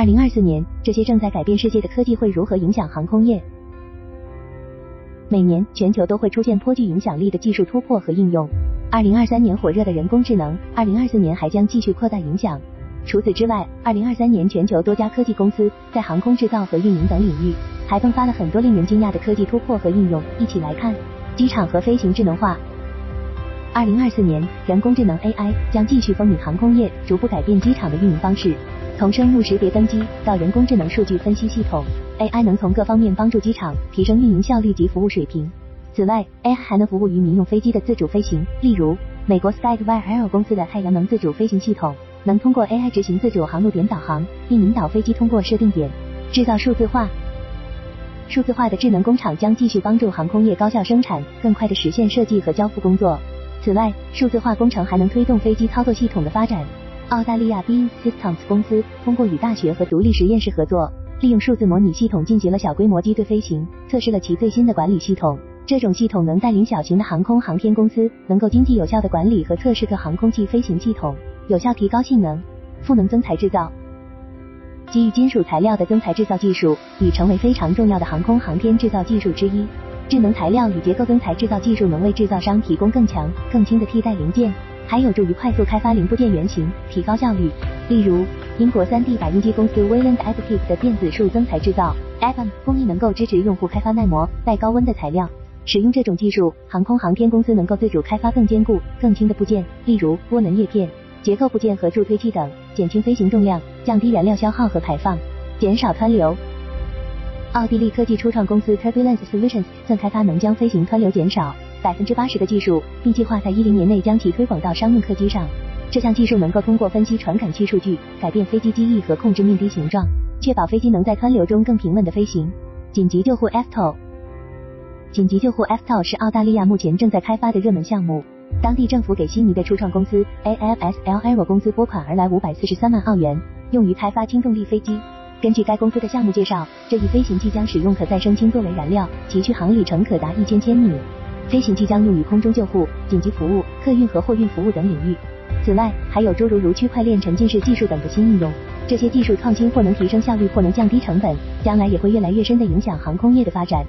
二零二四年，这些正在改变世界的科技会如何影响航空业？每年，全球都会出现颇具影响力的技术突破和应用。二零二三年火热的人工智能，二零二四年还将继续扩大影响。除此之外，二零二三年全球多家科技公司在航空制造和运营等领域，还迸发了很多令人惊讶的科技突破和应用。一起来看，机场和飞行智能化。二零二四年，人工智能 AI 将继续风靡航空业，逐步改变机场的运营方式。从生物识别登机到人工智能数据分析系统，AI 能从各方面帮助机场提升运营效率及服务水平。此外，AI 还能服务于民用飞机的自主飞行，例如美国 SkyWire 公司的太阳能自主飞行系统，能通过 AI 执行自主航路点导航，并引导飞机通过设定点。制造数字化，数字化的智能工厂将继续帮助航空业高效生产，更快地实现设计和交付工作。此外，数字化工程还能推动飞机操作系统的发展。澳大利亚 b Systems 公司通过与大学和独立实验室合作，利用数字模拟系统进行了小规模机队飞行，测试了其最新的管理系统。这种系统能带领小型的航空航天公司，能够经济有效的管理和测试各航空器飞行系统，有效提高性能。赋能增材制造，基于金属材料的增材制造技术已成为非常重要的航空航天制造技术之一。智能材料与结构增材制造技术能为制造商提供更强、更轻的替代零件。还有助于快速开发零部件原型，提高效率。例如，英国 3D 打印机公司 Wayland Additive 的电子束增材制造 （ATOM） 工艺能够支持用户开发耐磨、耐高温的材料。使用这种技术，航空航天公司能够自主开发更坚固、更轻的部件，例如涡轮叶片、结构部件和助推器等，减轻飞行重量，降低燃料消耗和排放，减少湍流。奥地利科技初创公司 Turbulence Solutions 正开发能将飞行湍流减少。百分之八十的技术，并计划在一零年内将其推广到商用客机上。这项技术能够通过分析传感器数据，改变飞机机翼和控制面的形状，确保飞机能在湍流中更平稳的飞行。紧急救护 FTO，紧急救护 FTO 是澳大利亚目前正在开发的热门项目。当地政府给悉尼的初创公司 AFSL Aero 公司拨款而来五百四十三万澳元，用于开发轻动力飞机。根据该公司的项目介绍，这一飞行器将使用可再生氢作为燃料，其续航里程可达一千千米。飞行器将用于空中救护、紧急服务、客运和货运服务等领域。此外，还有诸如如区块链沉浸式技术等的新应用。这些技术创新或能提升效率，或能降低成本，将来也会越来越深地影响航空业的发展。